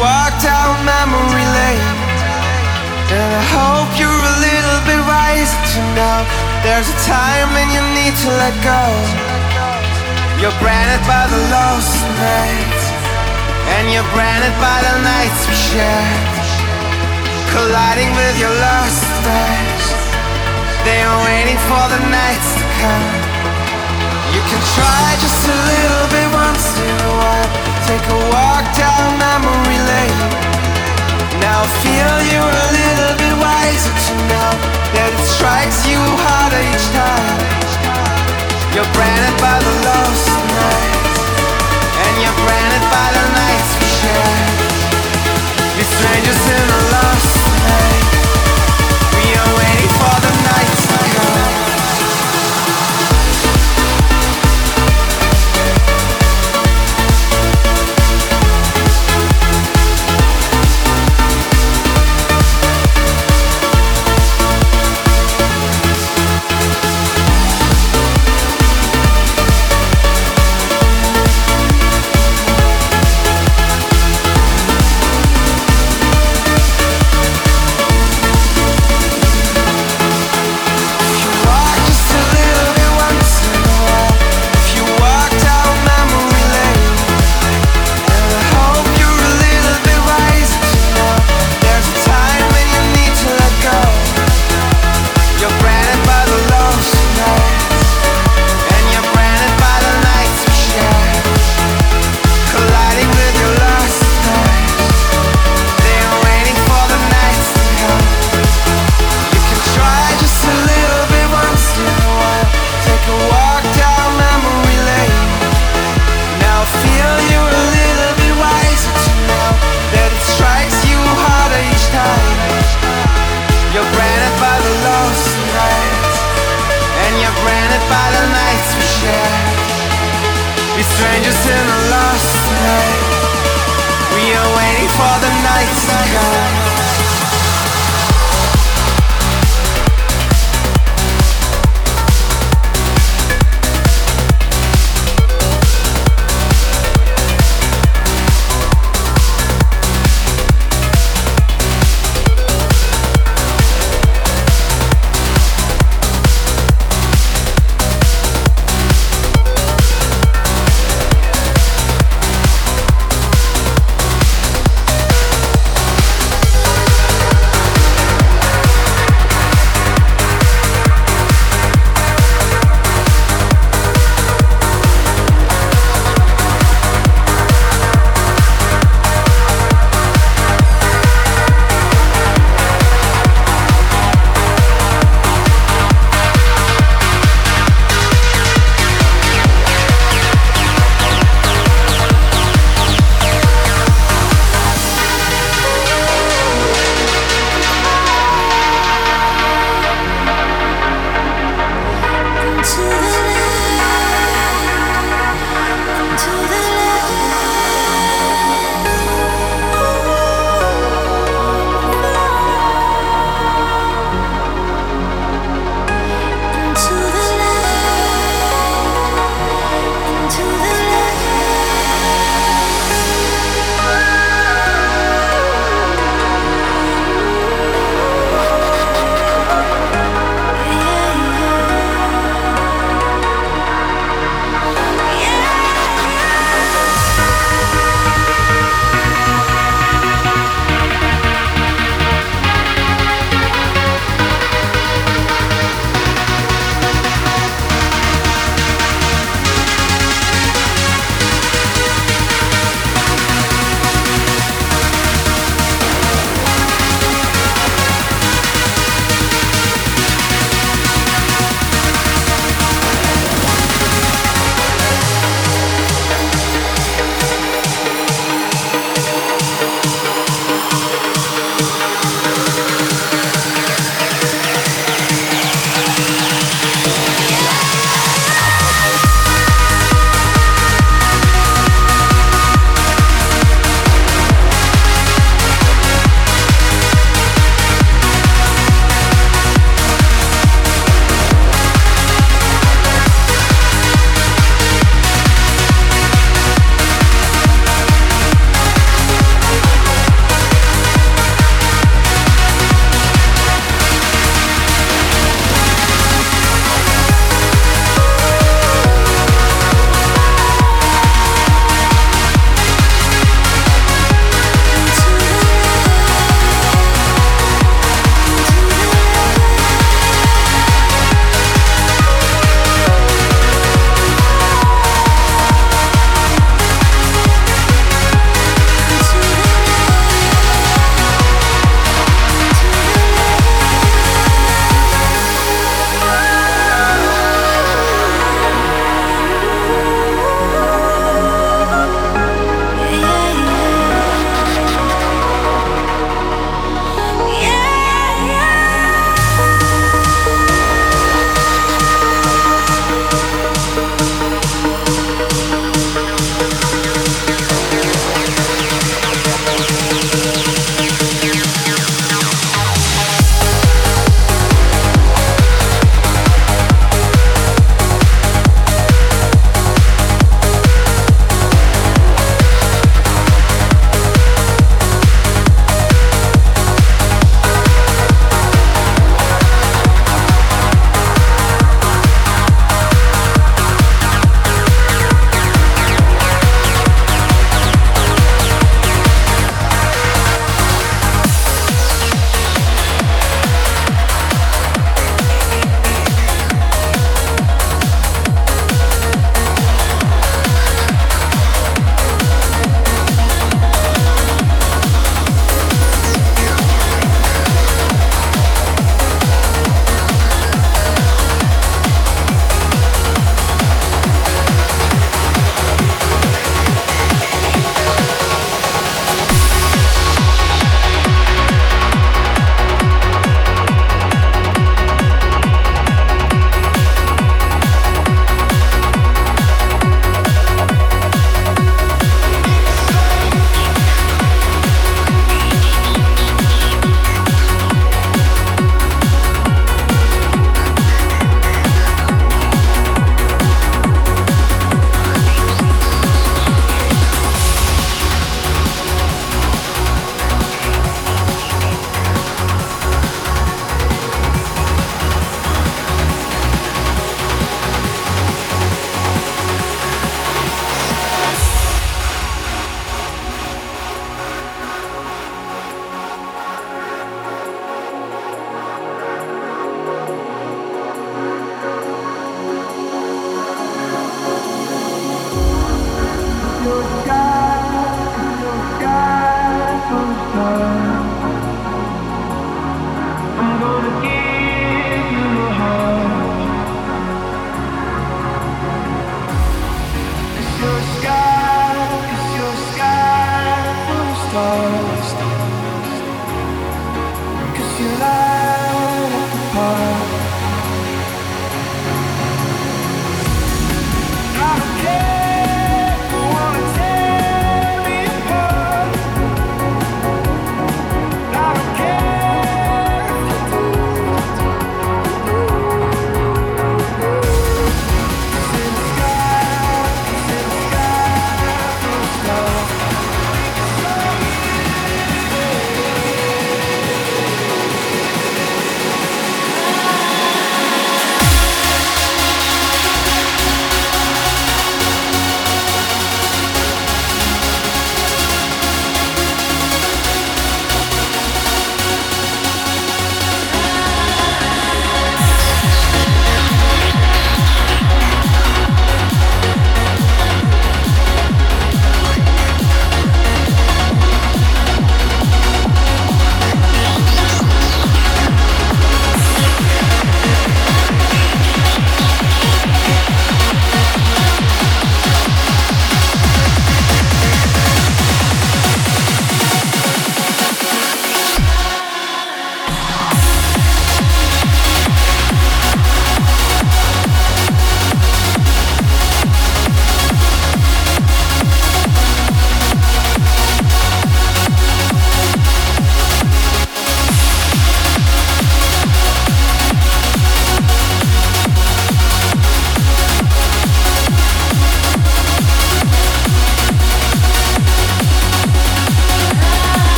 walk down memory lane. And I hope you're a little bit wiser to know there's a time when you need to let go. You're branded by the lost nights, and you're branded by the nights we shared. Colliding with your lost stars, they are waiting for the nights to come. You can try just a little bit once in a while take a walk down memory lane. Now I feel you're a little bit wiser to know that it strikes you harder each time. You're branded by the lost nights, and you're branded by the nights we share. Be strangers in a love.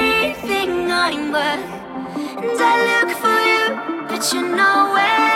everything I am worth, and I look for you, but you're nowhere.